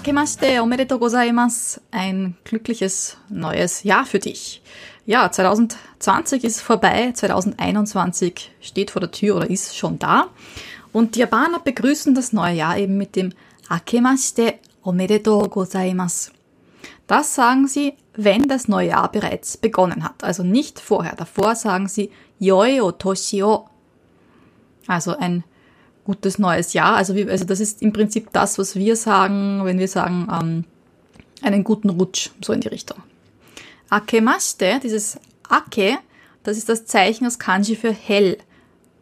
Akemashite omedetou gozaimasu. Ein glückliches neues Jahr für dich. Ja, 2020 ist vorbei, 2021 steht vor der Tür oder ist schon da. Und die Japaner begrüßen das neue Jahr eben mit dem Akemashite omedetou gozaimasu. Das sagen sie, wenn das neue Jahr bereits begonnen hat. Also nicht vorher. Davor sagen sie Yoi o Toshi o. Also ein gutes neues Jahr. Also, wie, also das ist im Prinzip das, was wir sagen, wenn wir sagen, ähm, einen guten Rutsch, so in die Richtung. Akemashite, dieses Ake, das ist das Zeichen aus Kanji für hell.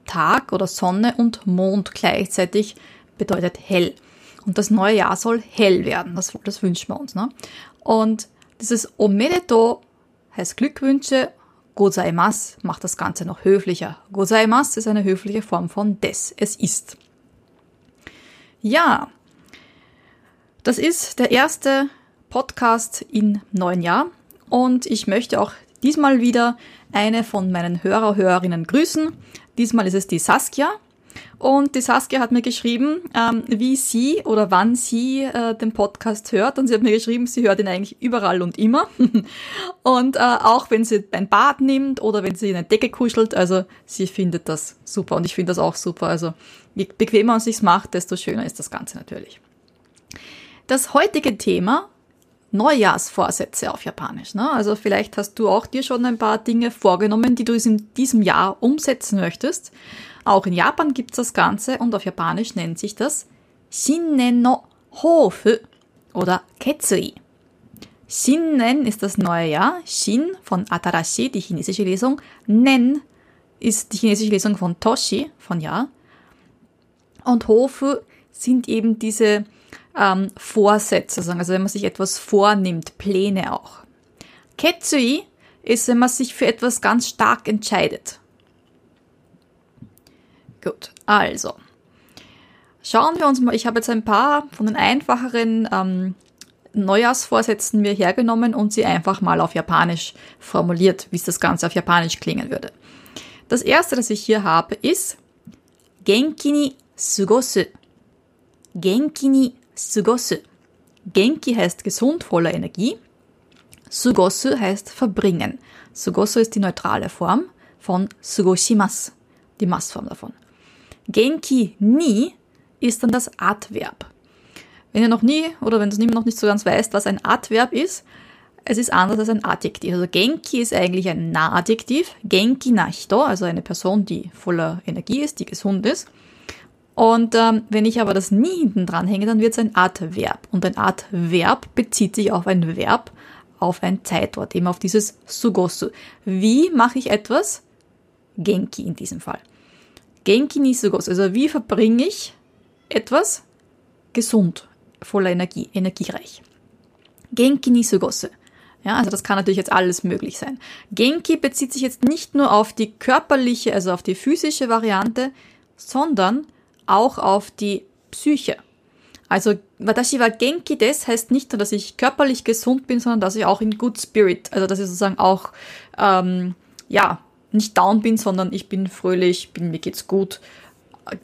Tag oder Sonne und Mond gleichzeitig bedeutet hell. Und das neue Jahr soll hell werden. Das, das wünschen wir uns. Ne? Und dieses Omedeto heißt Glückwünsche. Gozaimasu macht das Ganze noch höflicher. Gozaimasu ist eine höfliche Form von des. Es ist. Ja, das ist der erste Podcast im neuen Jahr und ich möchte auch diesmal wieder eine von meinen Hörer, Hörerinnen grüßen. Diesmal ist es die Saskia. Und die Saskia hat mir geschrieben, ähm, wie sie oder wann sie äh, den Podcast hört. Und sie hat mir geschrieben, sie hört ihn eigentlich überall und immer. und äh, auch wenn sie ein Bad nimmt oder wenn sie in eine Decke kuschelt, also sie findet das super. Und ich finde das auch super. Also je bequemer man sich's macht, desto schöner ist das Ganze natürlich. Das heutige Thema Neujahrsvorsätze auf Japanisch. Ne? Also vielleicht hast du auch dir schon ein paar Dinge vorgenommen, die du in diesem Jahr umsetzen möchtest. Auch in Japan gibt's das Ganze und auf Japanisch nennt sich das Shinnen no Hofu oder Ketsui. Shinnen ist das neue Jahr, Shin von Atarashi, die chinesische Lesung, Nen ist die chinesische Lesung von Toshi, von Jahr. Und Hofu sind eben diese ähm, Vorsätze, also wenn man sich etwas vornimmt, Pläne auch. Ketsui ist, wenn man sich für etwas ganz stark entscheidet. Gut, also. Schauen wir uns mal, ich habe jetzt ein paar von den einfacheren ähm, Neujahrsvorsätzen mir hergenommen und sie einfach mal auf Japanisch formuliert, wie es das Ganze auf Japanisch klingen würde. Das erste, das ich hier habe, ist Genki ni sugosu. Genki ni sugosu. Genki heißt gesund, voller Energie. Sugosu heißt verbringen. Sugosu ist die neutrale Form von sugoshimas, die Massform davon. Genki ni ist dann das Adverb. Wenn ihr noch nie oder wenn du noch nicht so ganz weißt, was ein Adverb ist, es ist anders als ein Adjektiv. Also Genki ist eigentlich ein Nahadjektiv. Genki Nachto, also eine Person, die voller Energie ist, die gesund ist. Und ähm, wenn ich aber das nie hinten dran hänge, dann wird es ein Adverb. Und ein Adverb bezieht sich auf ein Verb, auf ein Zeitwort, eben auf dieses Sugosu. Wie mache ich etwas? Genki in diesem Fall. Genki ni sugosu. Also wie verbringe ich etwas gesund, voller Energie, energiereich. Genki ni sugosu. Ja, also das kann natürlich jetzt alles möglich sein. Genki bezieht sich jetzt nicht nur auf die körperliche, also auf die physische Variante, sondern auch auf die Psyche. Also Watashi wa Genki des heißt nicht nur, dass ich körperlich gesund bin, sondern dass ich auch in Good Spirit, also dass ich sozusagen auch ähm, ja nicht down bin, sondern ich bin fröhlich, bin, mir geht's gut,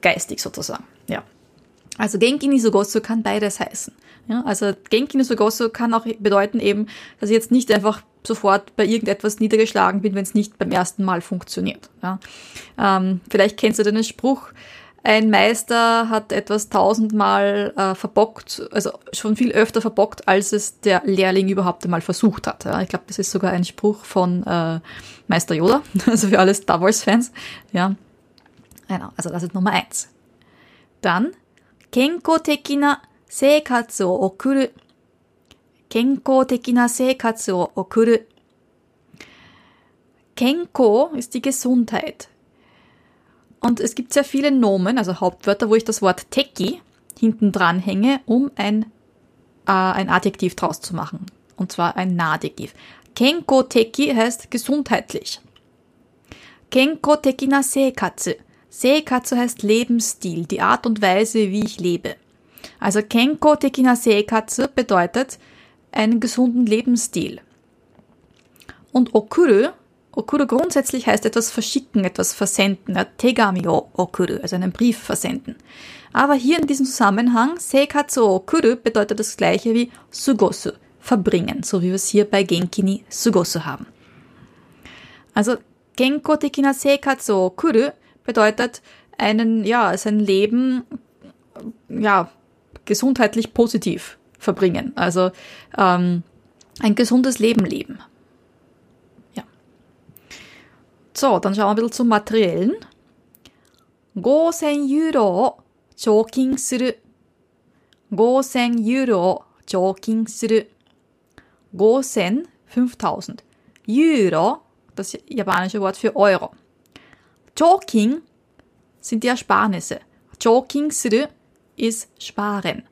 geistig sozusagen. Ja. Also Genki ni Sogosu kann beides heißen. Ja, also Genki ni Sogosu kann auch bedeuten eben, dass ich jetzt nicht einfach sofort bei irgendetwas niedergeschlagen bin, wenn es nicht beim ersten Mal funktioniert. Ja. Ähm, vielleicht kennst du den Spruch, ein Meister hat etwas tausendmal äh, verbockt, also schon viel öfter verbockt, als es der Lehrling überhaupt einmal versucht hat. Ja. Ich glaube, das ist sogar ein Spruch von äh, Meister Yoda, also für alle Star Wars-Fans. Ja. Genau, also das ist Nummer eins. Dann, Kenko tekina seikatsu okuru. Kenko tekina seikatsu okuru. Kenko ist die Gesundheit. Und es gibt sehr viele Nomen, also Hauptwörter, wo ich das Wort Teki hinten dran hänge, um ein, äh, ein Adjektiv draus zu machen. Und zwar ein Nahadjektiv. Kenko Teki heißt gesundheitlich. Kenko Teki na Seikatsu. Seikatsu heißt Lebensstil, die Art und Weise, wie ich lebe. Also Kenko Teki na Seikatsu bedeutet einen gesunden Lebensstil. Und Okuru Okuru grundsätzlich heißt etwas verschicken, etwas versenden. Tegami o okuru, also einen Brief versenden. Aber hier in diesem Zusammenhang, seikatsu kuru bedeutet das gleiche wie sugosu, verbringen, so wie wir es hier bei Genki ni sugosu haben. Also genko tekina seikatsu kuru bedeutet einen, ja, sein Leben, ja, gesundheitlich positiv verbringen. Also ähm, ein gesundes Leben leben. Ja. So, dann schauen wir ein bisschen zum Materiellen. 5000ユーロを貯金する。5000 Euro を貯金する。5000, 5000. Euro, das japanische Wort für Euro. Choking sind die Ersparnisse. Choking suru ist sparen.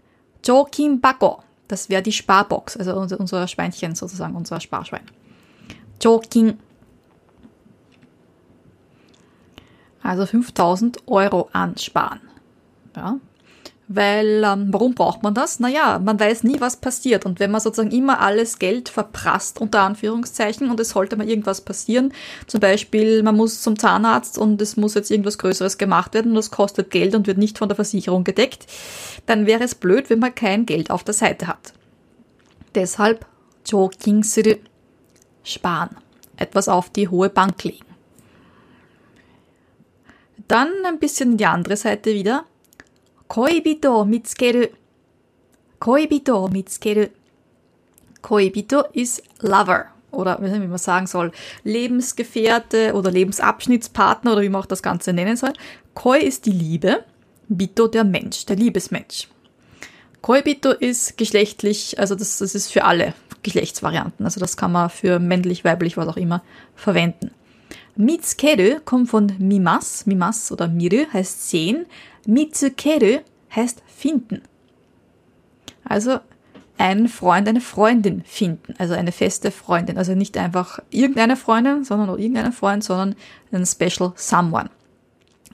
Chokin Bako, das wäre die Sparbox, also unser, unser Schweinchen sozusagen, unser Sparschwein. Chokin also 5000 Euro ansparen. Ja. Weil, ähm, warum braucht man das? Naja, man weiß nie, was passiert. Und wenn man sozusagen immer alles Geld verprasst, unter Anführungszeichen, und es sollte mal irgendwas passieren, zum Beispiel, man muss zum Zahnarzt und es muss jetzt irgendwas Größeres gemacht werden und das kostet Geld und wird nicht von der Versicherung gedeckt, dann wäre es blöd, wenn man kein Geld auf der Seite hat. Deshalb, Jokingsuru, sparen. Etwas auf die hohe Bank legen. Dann ein bisschen die andere Seite wieder. Koibito mitsukeru. Koibito mitsukeru. Koibito ist Lover oder wie man sagen soll, Lebensgefährte oder Lebensabschnittspartner oder wie man auch das Ganze nennen soll. Koi ist die Liebe, Bito der Mensch, der Liebesmensch. Koibito ist geschlechtlich, also das, das ist für alle Geschlechtsvarianten, also das kann man für männlich, weiblich, was auch immer verwenden. Mitsukeru kommt von mimas, mimas oder miru heißt sehen. Mitsukeru heißt finden. Also einen Freund, eine Freundin finden, also eine feste Freundin. Also nicht einfach irgendeine Freundin, sondern nur irgendeinen Freund, sondern einen special someone.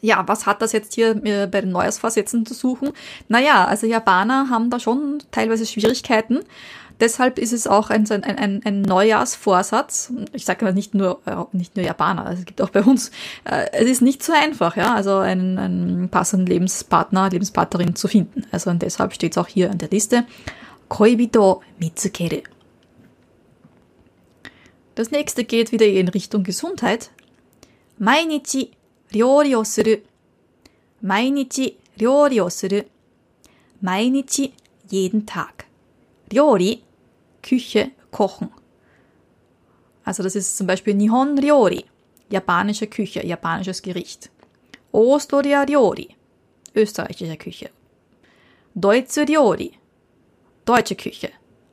Ja, was hat das jetzt hier äh, bei den Neujahrsvorsätzen zu suchen? Naja, also Japaner haben da schon teilweise Schwierigkeiten. Deshalb ist es auch ein, ein, ein Neujahrsvorsatz. Ich sage mal nicht nur, äh, nicht nur Japaner, es gibt auch bei uns. Äh, es ist nicht so einfach, ja, also einen, einen passenden Lebenspartner, Lebenspartnerin zu finden. Also und deshalb steht es auch hier an der Liste. Koibito mitsukeru. Das nächste geht wieder in Richtung Gesundheit. Mainichi ryori o suru. Mainichi ryori o suru. Mainichi jeden Tag. Ryori Küche kochen. Also das ist zum Beispiel Nihon Ryori, japanische Küche, japanisches Gericht. Ostoria Ryori, österreichische Küche. Deutsche Ryori, deutsche Küche.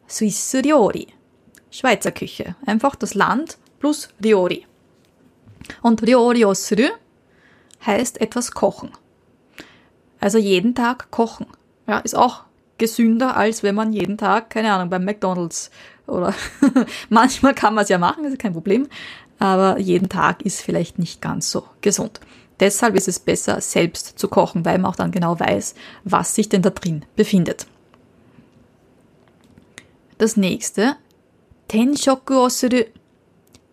Swiss Ryori, Schweizer Küche. Einfach das Land plus Ryori. Und Ryori osuru heißt etwas kochen. Also jeden Tag kochen. Ja, ist auch gesünder, als wenn man jeden Tag, keine Ahnung, beim McDonalds oder manchmal kann man es ja machen, ist kein Problem, aber jeden Tag ist vielleicht nicht ganz so gesund. Deshalb ist es besser, selbst zu kochen, weil man auch dann genau weiß, was sich denn da drin befindet. Das nächste, Tenshoku o suru.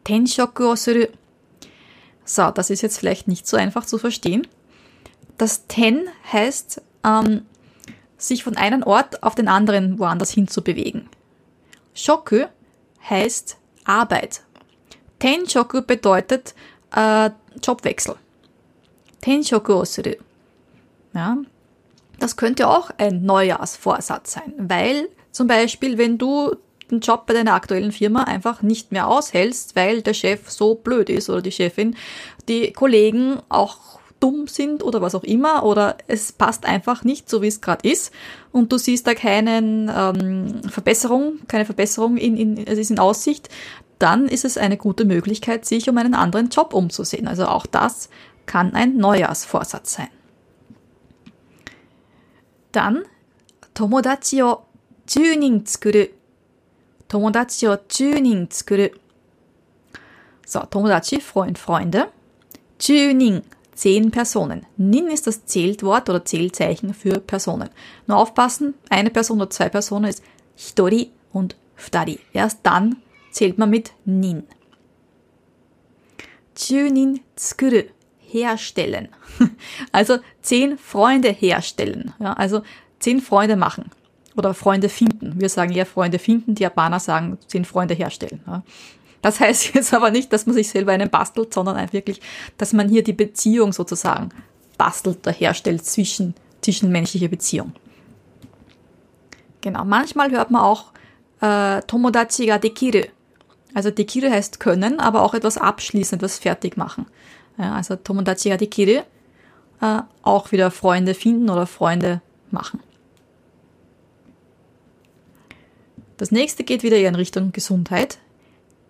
Tenshoku o suru. So, das ist jetzt vielleicht nicht so einfach zu verstehen. Das Ten heißt ähm, sich von einem Ort auf den anderen woanders hin zu bewegen. Shoku heißt Arbeit. Tenshoku bedeutet äh, Jobwechsel. Tenshoku osuru. Ja, das könnte auch ein Neujahrsvorsatz sein, weil zum Beispiel, wenn du den Job bei deiner aktuellen Firma einfach nicht mehr aushältst, weil der Chef so blöd ist oder die Chefin, die Kollegen auch dumm sind oder was auch immer oder es passt einfach nicht so, wie es gerade ist und du siehst da keinen ähm, Verbesserung, keine Verbesserung in, in, es ist in Aussicht, dann ist es eine gute Möglichkeit, sich um einen anderen Job umzusehen. Also auch das kann ein Neujahrsvorsatz sein. Dann Tomodachi o 10人作る。友達を10人作る。So, Tomodachi, Freund, Freunde. 10人 zehn Personen. Nin ist das Zählwort oder Zählzeichen für Personen. Nur aufpassen, eine Person oder zwei Personen ist Hitori und Futari. Erst dann zählt man mit Nin. Chunin tsukuru, herstellen. Also zehn Freunde herstellen. Ja, also zehn Freunde machen oder Freunde finden. Wir sagen ja Freunde finden, die Japaner sagen zehn Freunde herstellen. Ja. Das heißt jetzt aber nicht, dass man sich selber einen bastelt, sondern wirklich, dass man hier die Beziehung sozusagen bastelt oder herstellt zwischen zwischenmenschliche Beziehung. Genau, manchmal hört man auch äh, Tomodachi ga dekiru. Also dekiru heißt können, aber auch etwas abschließen, etwas fertig machen. Ja, also Tomodachi ga dekiru, äh, auch wieder Freunde finden oder Freunde machen. Das nächste geht wieder in Richtung Gesundheit.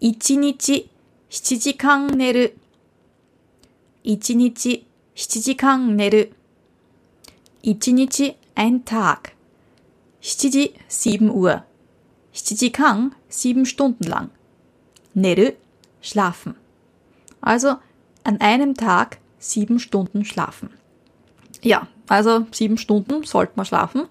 1日7時間寝る。1日7時間寝る。1日 ein Tag. 7時 7 Uhr. 7時間 7 Stunden lang. Neru schlafen. Also an einem Tag 7 Stunden schlafen. Ja, also sieben Stunden sollte man schlafen.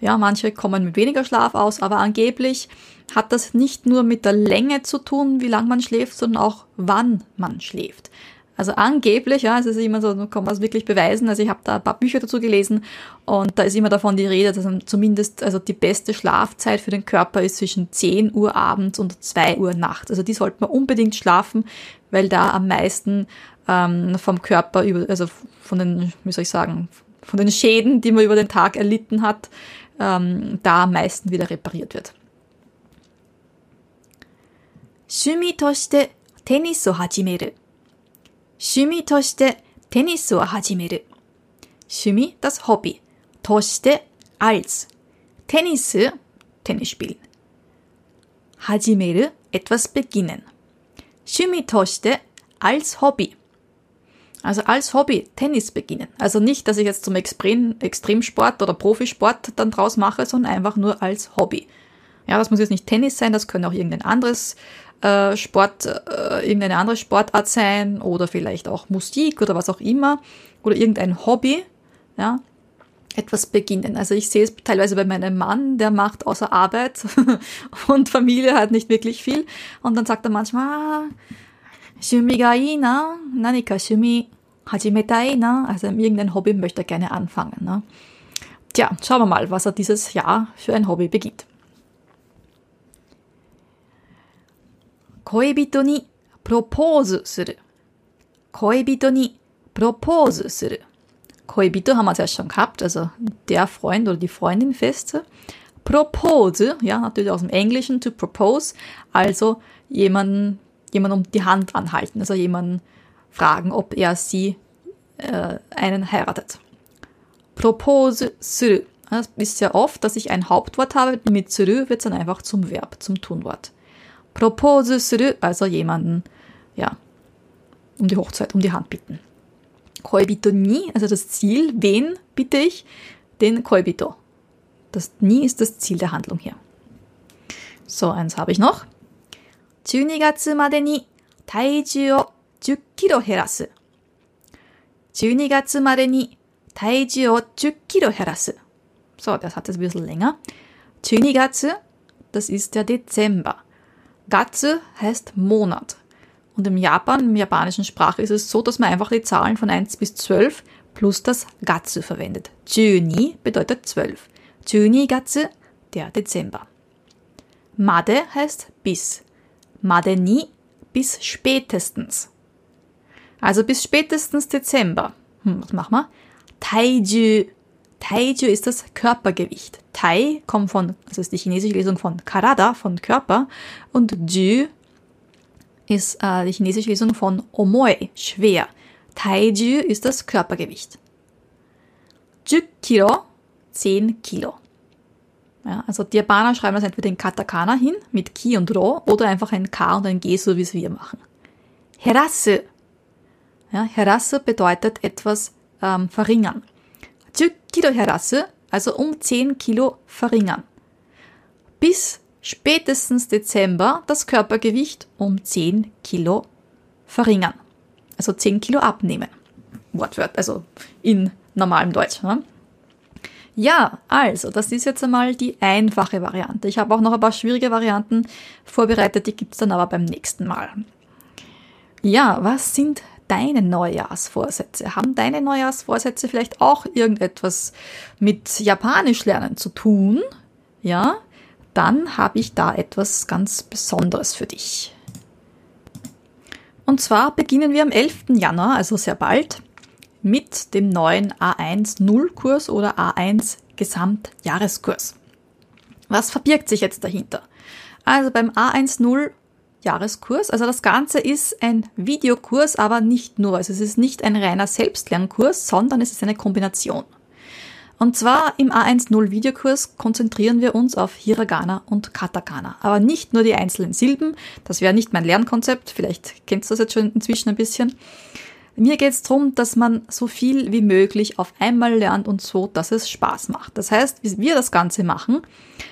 Ja, manche kommen mit weniger Schlaf aus, aber angeblich hat das nicht nur mit der Länge zu tun, wie lang man schläft, sondern auch wann man schläft. Also angeblich, ja, es ist immer so, kann man wirklich beweisen. Also ich habe da ein paar Bücher dazu gelesen und da ist immer davon die Rede, dass zumindest also die beste Schlafzeit für den Körper ist zwischen 10 Uhr abends und 2 Uhr nachts. Also die sollte man unbedingt schlafen, weil da am meisten ähm, vom Körper über, also von den, wie soll ich sagen, von den Schäden, die man über den Tag erlitten hat, ähm, da am meisten wieder repariert wird. 趣味としてテニスを始める。趣味としてテニスを始める。趣味 das Hobby. として als. Tennis, Tennis spielen. 始める etwas beginnen. 趣味として als Hobby. Also als Hobby Tennis beginnen. Also nicht, dass ich jetzt zum Extrem, Extremsport oder Profisport dann draus mache, sondern einfach nur als Hobby. Ja, das muss jetzt nicht Tennis sein, das könnte auch irgendein anderes äh, Sport, äh, irgendeine andere Sportart sein oder vielleicht auch Musik oder was auch immer oder irgendein Hobby, ja, etwas beginnen. Also ich sehe es teilweise bei meinem Mann, der macht außer Arbeit und Familie hat nicht wirklich viel und dann sagt er manchmal, ah, Shumi ga ina, nanika shumi hajimeta ina, also irgendein Hobby möchte er gerne anfangen, ne? Tja, schauen wir mal, was er dieses Jahr für ein Hobby beginnt. 恋人にプロポーズする。恋人にプロポーズする。恋人haben wir es ja schon gehabt, also der Freund oder die Freundin fest. Propose, ja, natürlich aus dem Englischen to propose, also jemanden, jemanden um die Hand anhalten, also jemanden fragen, ob er sie äh, einen heiratet. Propose する. Das ist ja oft, dass ich ein Hauptwort habe, mit するwird es dann einfach zum Verb, zum Tunwort. Propose する, also jemanden, ja, um die Hochzeit, um die Hand bitten. Koibito ni, also das Ziel, wen bitte ich? Den Koibito. Das ni ist das Ziel der Handlung hier. So, eins habe ich noch. 12月までに体重を10キロ減らす。12月までに体重を10キロ減らす。So, das hat es ein bisschen länger. 12月, das ist der Dezember. Gatsu heißt Monat. Und im Japan, im japanischen Sprache ist es so, dass man einfach die Zahlen von 1 bis 12 plus das Gatsu verwendet. Juni bedeutet 12. Juni Gatsu, der Dezember. Made heißt bis. Made ni, bis spätestens. Also bis spätestens Dezember. Hm, was machen wir? Taiju. Taiju ist das Körpergewicht. Tai kommt von, das ist die chinesische Lesung von Karada, von Körper. Und Ju ist äh, die chinesische Lesung von Omoe, schwer. Taiju ist das Körpergewicht. 10 Kilo, 10 Kilo. Ja, also die Japaner schreiben das entweder in Katakana hin, mit Ki und Ro, oder einfach ein K und ein G, so wie es wir machen. Herasu. Ja, herasu bedeutet etwas ähm, verringern. 10 Kilo herasu, also um 10 Kilo verringern. Bis spätestens Dezember das Körpergewicht um 10 Kilo verringern. Also 10 Kilo abnehmen. Wortwort, also in normalem Deutsch. Ne? Ja, also, das ist jetzt einmal die einfache Variante. Ich habe auch noch ein paar schwierige Varianten vorbereitet, die gibt's dann aber beim nächsten Mal. Ja, was sind deine Neujahrsvorsätze? Haben deine Neujahrsvorsätze vielleicht auch irgendetwas mit Japanisch lernen zu tun? Ja, dann habe ich da etwas ganz Besonderes für dich. Und zwar beginnen wir am 11. Januar, also sehr bald, mit dem neuen A1 Nullkurs oder A1 Gesamtjahreskurs. Was verbirgt sich jetzt dahinter? Also beim A1 Null Jahreskurs. Also das Ganze ist ein Videokurs, aber nicht nur. Also es ist nicht ein reiner Selbstlernkurs, sondern es ist eine Kombination. Und zwar im A10 Videokurs konzentrieren wir uns auf Hiragana und Katakana. Aber nicht nur die einzelnen Silben, das wäre nicht mein Lernkonzept, vielleicht kennst du das jetzt schon inzwischen ein bisschen. Mir geht es darum, dass man so viel wie möglich auf einmal lernt und so, dass es Spaß macht. Das heißt, wie wir das Ganze machen,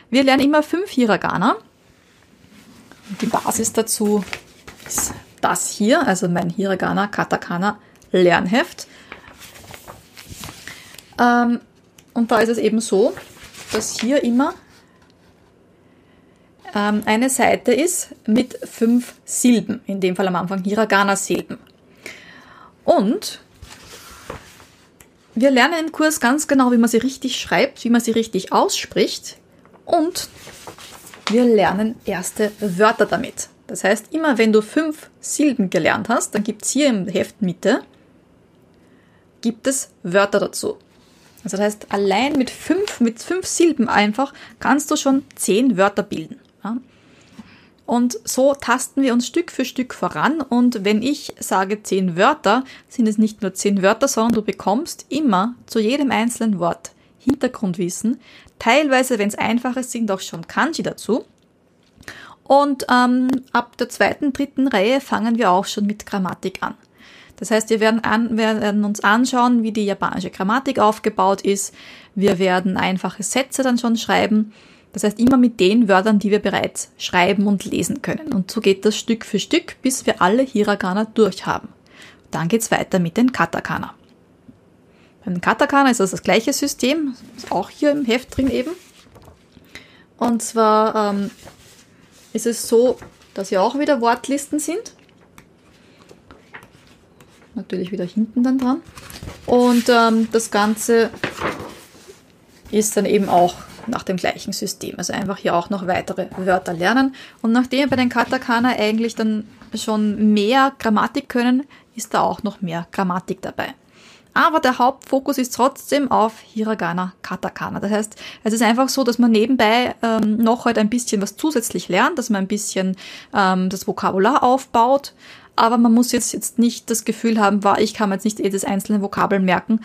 wir lernen immer fünf Hiragana. Die Basis dazu ist das hier, also mein Hiragana Katakana Lernheft. Ähm, und da ist es eben so, dass hier immer ähm, eine Seite ist mit fünf Silben, in dem Fall am Anfang Hiragana-Silben. Und wir lernen im Kurs ganz genau, wie man sie richtig schreibt, wie man sie richtig ausspricht und wir lernen erste Wörter damit. Das heißt, immer wenn du fünf Silben gelernt hast, dann gibt es hier im Heft Mitte, gibt es Wörter dazu. Also das heißt, allein mit fünf, mit fünf Silben einfach kannst du schon zehn Wörter bilden. Ja? Und so tasten wir uns Stück für Stück voran. Und wenn ich sage zehn Wörter, sind es nicht nur zehn Wörter, sondern du bekommst immer zu jedem einzelnen Wort Hintergrundwissen. Teilweise, wenn es einfache sind, auch schon Kanji dazu. Und ähm, ab der zweiten, dritten Reihe fangen wir auch schon mit Grammatik an. Das heißt, wir werden, an, werden uns anschauen, wie die japanische Grammatik aufgebaut ist. Wir werden einfache Sätze dann schon schreiben. Das heißt, immer mit den Wörtern, die wir bereits schreiben und lesen können. Und so geht das Stück für Stück, bis wir alle Hiragana durchhaben. Dann geht's weiter mit den Katakana. Beim Katakana ist das das gleiche System, ist auch hier im Heft drin eben. Und zwar ähm, ist es so, dass hier auch wieder Wortlisten sind natürlich wieder hinten dann dran. Und ähm, das Ganze ist dann eben auch nach dem gleichen System. Also einfach hier auch noch weitere Wörter lernen. Und nachdem wir bei den Katakana eigentlich dann schon mehr Grammatik können, ist da auch noch mehr Grammatik dabei. Aber der Hauptfokus ist trotzdem auf Hiragana, Katakana. Das heißt, es ist einfach so, dass man nebenbei ähm, noch halt ein bisschen was zusätzlich lernt, dass man ein bisschen ähm, das Vokabular aufbaut, aber man muss jetzt, jetzt nicht das Gefühl haben, war, ich kann mir jetzt nicht jedes einzelne Vokabel merken.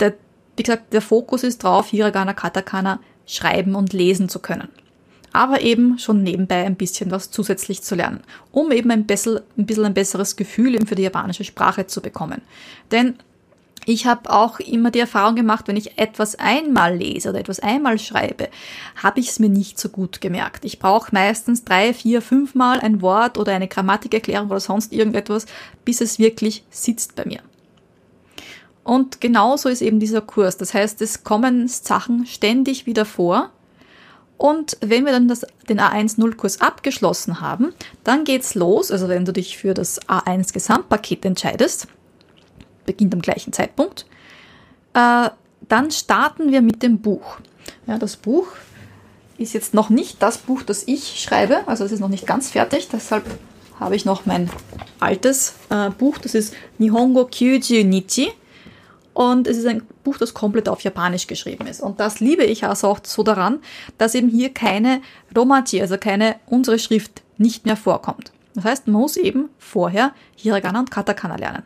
Der, wie gesagt, der Fokus ist drauf, Hiragana, Katakana schreiben und lesen zu können. Aber eben schon nebenbei ein bisschen was zusätzlich zu lernen, um eben ein bisschen ein, bisschen ein besseres Gefühl für die japanische Sprache zu bekommen. Denn ich habe auch immer die Erfahrung gemacht, wenn ich etwas einmal lese oder etwas einmal schreibe, habe ich es mir nicht so gut gemerkt. Ich brauche meistens drei, vier, fünfmal ein Wort oder eine Grammatikerklärung oder sonst irgendetwas, bis es wirklich sitzt bei mir. Und genauso ist eben dieser Kurs. Das heißt, es kommen Sachen ständig wieder vor. Und wenn wir dann das, den A1-0-Kurs abgeschlossen haben, dann geht's los. Also wenn du dich für das A1-Gesamtpaket entscheidest, beginnt am gleichen Zeitpunkt. Äh, dann starten wir mit dem Buch. Ja, das Buch ist jetzt noch nicht das Buch, das ich schreibe, also es ist noch nicht ganz fertig, deshalb habe ich noch mein altes äh, Buch, das ist Nihongo Kyuji Nichi und es ist ein Buch, das komplett auf Japanisch geschrieben ist. Und das liebe ich also auch so daran, dass eben hier keine Romaji, also keine unsere Schrift nicht mehr vorkommt. Das heißt, man muss eben vorher Hiragana und Katakana lernen.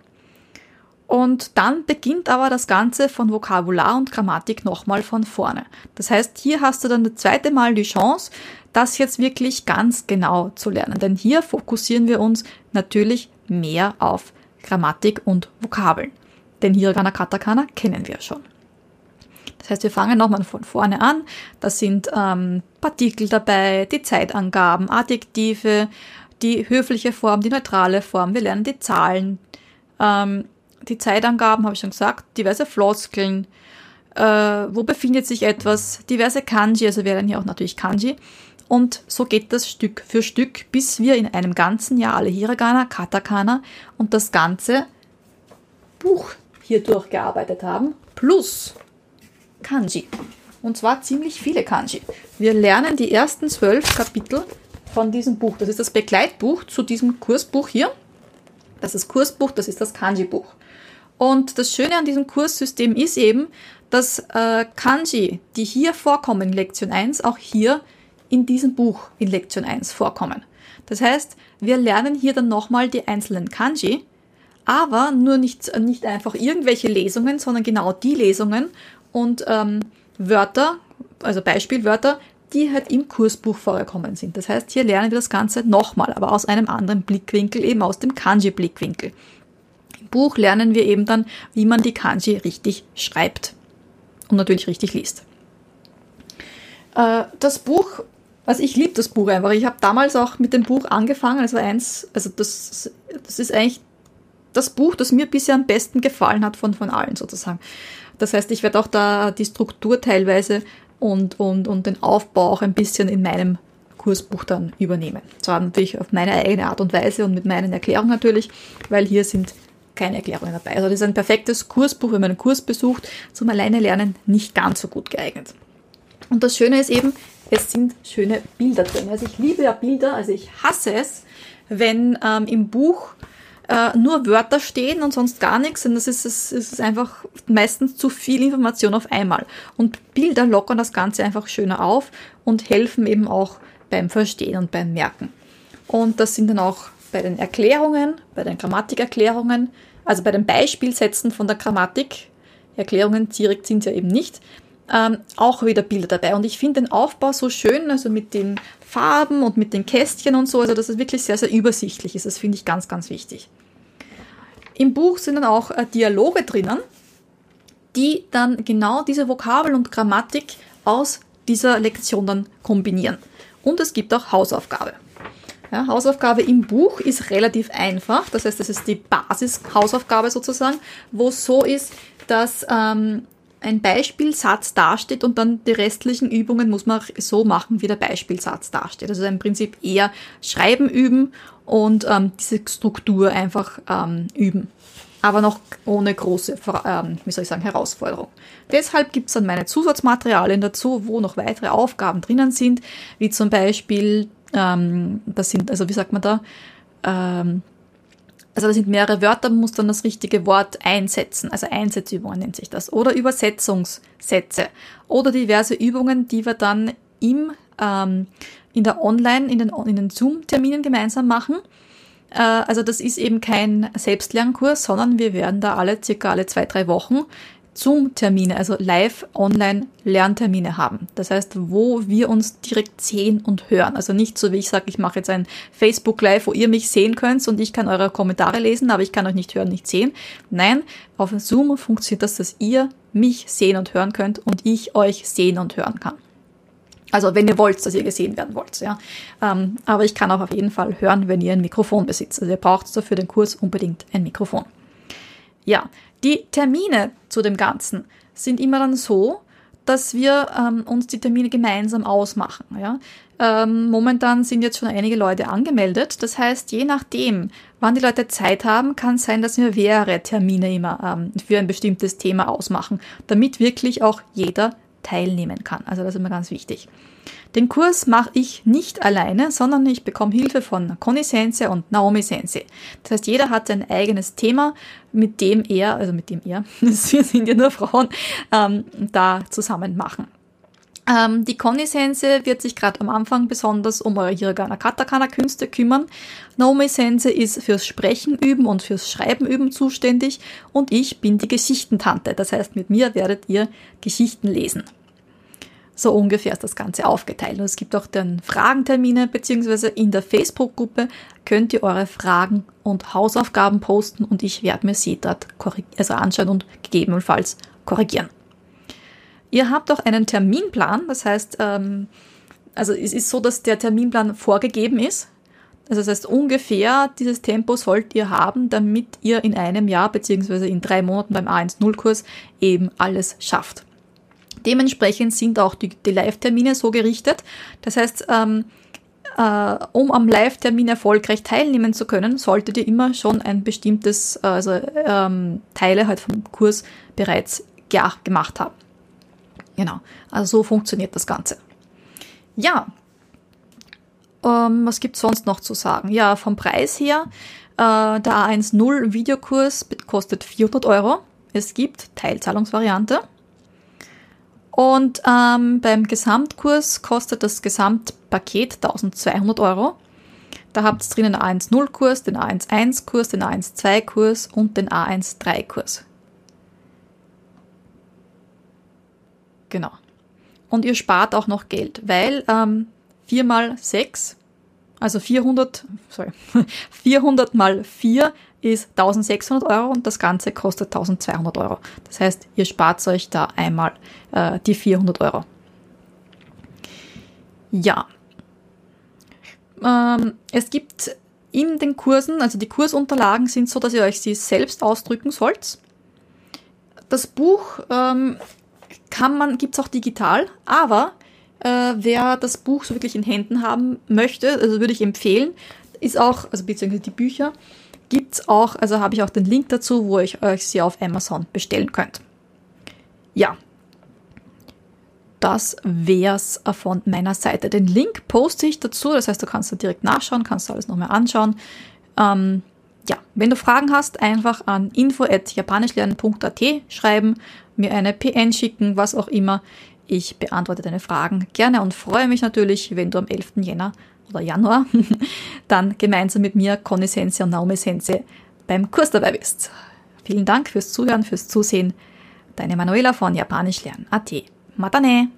Und dann beginnt aber das Ganze von Vokabular und Grammatik nochmal von vorne. Das heißt, hier hast du dann das zweite Mal die Chance, das jetzt wirklich ganz genau zu lernen. Denn hier fokussieren wir uns natürlich mehr auf Grammatik und Vokabeln. Denn Hiragana Katakana kennen wir schon. Das heißt, wir fangen nochmal von vorne an. Da sind ähm, Partikel dabei, die Zeitangaben, Adjektive, die höfliche Form, die neutrale Form. Wir lernen die Zahlen. Ähm, die Zeitangaben, habe ich schon gesagt, diverse Floskeln, äh, wo befindet sich etwas, diverse Kanji, also wären hier auch natürlich Kanji. Und so geht das Stück für Stück, bis wir in einem ganzen Jahr alle Hiragana, Katakana und das Ganze Buch hier durchgearbeitet haben, plus Kanji. Und zwar ziemlich viele Kanji. Wir lernen die ersten zwölf Kapitel von diesem Buch. Das ist das Begleitbuch zu diesem Kursbuch hier. Das ist das Kursbuch, das ist das Kanji-Buch. Und das Schöne an diesem Kurssystem ist eben, dass äh, Kanji, die hier vorkommen in Lektion 1, auch hier in diesem Buch in Lektion 1 vorkommen. Das heißt, wir lernen hier dann nochmal die einzelnen Kanji, aber nur nicht, nicht einfach irgendwelche Lesungen, sondern genau die Lesungen und ähm, Wörter, also Beispielwörter, die halt im Kursbuch vorgekommen sind. Das heißt, hier lernen wir das Ganze nochmal, aber aus einem anderen Blickwinkel, eben aus dem Kanji-Blickwinkel. Buch lernen wir eben dann, wie man die Kanji richtig schreibt und natürlich richtig liest. Äh, das Buch, also ich liebe das Buch einfach. Ich habe damals auch mit dem Buch angefangen. Also eins, also das, das ist eigentlich das Buch, das mir bisher am besten gefallen hat von, von allen sozusagen. Das heißt, ich werde auch da die Struktur teilweise und, und, und den Aufbau auch ein bisschen in meinem Kursbuch dann übernehmen. Zwar natürlich auf meine eigene Art und Weise und mit meinen Erklärungen natürlich, weil hier sind keine Erklärungen dabei. Also das ist ein perfektes Kursbuch, wenn man einen Kurs besucht, zum Alleine lernen nicht ganz so gut geeignet. Und das Schöne ist eben, es sind schöne Bilder drin. Also ich liebe ja Bilder, also ich hasse es, wenn ähm, im Buch äh, nur Wörter stehen und sonst gar nichts. Und das ist, das ist einfach meistens zu viel Information auf einmal. Und Bilder lockern das Ganze einfach schöner auf und helfen eben auch beim Verstehen und beim Merken. Und das sind dann auch bei den Erklärungen, bei den Grammatikerklärungen, also bei den Beispielsätzen von der Grammatik, Erklärungen direkt sind ja eben nicht, ähm, auch wieder Bilder dabei. Und ich finde den Aufbau so schön, also mit den Farben und mit den Kästchen und so, also dass es wirklich sehr, sehr übersichtlich ist. Das finde ich ganz, ganz wichtig. Im Buch sind dann auch äh, Dialoge drinnen, die dann genau diese Vokabel und Grammatik aus dieser Lektion dann kombinieren. Und es gibt auch Hausaufgabe. Ja, Hausaufgabe im Buch ist relativ einfach. Das heißt, das ist die Basishausaufgabe sozusagen, wo es so ist, dass ähm, ein Beispielsatz dasteht und dann die restlichen Übungen muss man so machen, wie der Beispielsatz dasteht. Also im Prinzip eher Schreiben üben und ähm, diese Struktur einfach ähm, üben. Aber noch ohne große, ähm, wie soll ich sagen, Herausforderung. Deshalb gibt es dann meine Zusatzmaterialien dazu, wo noch weitere Aufgaben drinnen sind, wie zum Beispiel, ähm, das sind, also wie sagt man da, ähm, also da sind mehrere Wörter, man muss dann das richtige Wort einsetzen. Also Einsatzübungen nennt sich das. Oder Übersetzungssätze. Oder diverse Übungen, die wir dann im, ähm, in der Online, in den, in den Zoom-Terminen gemeinsam machen. Äh, also das ist eben kein Selbstlernkurs, sondern wir werden da alle circa alle zwei, drei Wochen Zoom-Termine, also Live-Online-Lerntermine haben. Das heißt, wo wir uns direkt sehen und hören. Also nicht so, wie ich sage, ich mache jetzt ein Facebook-Live, wo ihr mich sehen könnt und ich kann eure Kommentare lesen, aber ich kann euch nicht hören, nicht sehen. Nein, auf Zoom funktioniert das, dass ihr mich sehen und hören könnt und ich euch sehen und hören kann. Also wenn ihr wollt, dass ihr gesehen werden wollt, ja. Ähm, aber ich kann auch auf jeden Fall hören, wenn ihr ein Mikrofon besitzt. Also ihr braucht dafür den Kurs unbedingt ein Mikrofon. Ja, die Termine zu dem Ganzen sind immer dann so, dass wir ähm, uns die Termine gemeinsam ausmachen. Ja? Ähm, momentan sind jetzt schon einige Leute angemeldet. Das heißt, je nachdem, wann die Leute Zeit haben, kann es sein, dass wir mehrere Termine immer ähm, für ein bestimmtes Thema ausmachen, damit wirklich auch jeder teilnehmen kann. Also das ist immer ganz wichtig. Den Kurs mache ich nicht alleine, sondern ich bekomme Hilfe von Conny Sense und Naomi Sense. Das heißt, jeder hat sein eigenes Thema, mit dem er, also mit dem er, wir sind ja nur Frauen, ähm, da zusammen machen. Ähm, die Conny Sense wird sich gerade am Anfang besonders um eure Hiragana Katakana Künste kümmern. Naomi Sense ist fürs Sprechen üben und fürs Schreiben üben zuständig und ich bin die Geschichtentante. Das heißt, mit mir werdet ihr Geschichten lesen. So ungefähr ist das Ganze aufgeteilt. Und es gibt auch dann Fragentermine, beziehungsweise in der Facebook-Gruppe könnt ihr eure Fragen und Hausaufgaben posten und ich werde mir sie dort also anschauen und gegebenenfalls korrigieren. Ihr habt auch einen Terminplan, das heißt, ähm, also es ist so, dass der Terminplan vorgegeben ist. Also das heißt, ungefähr dieses Tempo sollt ihr haben, damit ihr in einem Jahr beziehungsweise in drei Monaten beim A1-0-Kurs eben alles schafft. Dementsprechend sind auch die, die Live-Termine so gerichtet. Das heißt, ähm, äh, um am Live-Termin erfolgreich teilnehmen zu können, solltet ihr immer schon ein bestimmtes, also ähm, Teile halt vom Kurs bereits gemacht haben. Genau, also so funktioniert das Ganze. Ja, ähm, was gibt's sonst noch zu sagen? Ja, vom Preis her, äh, der A1.0 Videokurs kostet 400 Euro. Es gibt Teilzahlungsvariante. Und ähm, beim Gesamtkurs kostet das Gesamtpaket 1200 Euro. Da habt ihr drinnen den A1.0-Kurs, den A1.1-Kurs, den A1.2-Kurs und den A1.3-Kurs. Genau. Und ihr spart auch noch Geld, weil ähm, 4 mal 6, also 400, sorry, 400 mal 4 ist 1600 Euro und das Ganze kostet 1200 Euro. Das heißt, ihr spart euch da einmal äh, die 400 Euro. Ja. Ähm, es gibt in den Kursen, also die Kursunterlagen sind so, dass ihr euch sie selbst ausdrücken sollt. Das Buch ähm, kann man, gibt's auch digital, aber äh, wer das Buch so wirklich in Händen haben möchte, also würde ich empfehlen, ist auch, also beziehungsweise die Bücher, gibt's auch, also habe ich auch den Link dazu, wo ich euch sie auf Amazon bestellen könnt. Ja. Das wär's von meiner Seite. Den Link poste ich dazu, das heißt, du kannst da direkt nachschauen, kannst du alles nochmal anschauen. Ähm, ja, wenn du Fragen hast, einfach an info.japanischlernen.at schreiben, mir eine PN schicken, was auch immer. Ich beantworte deine Fragen gerne und freue mich natürlich, wenn du am 11. Jänner oder Januar dann gemeinsam mit mir, Conny Sense und Naomi Sense beim Kurs dabei bist. Vielen Dank fürs Zuhören, fürs Zusehen. Deine Manuela von Japanisch lernen. AT. Matane!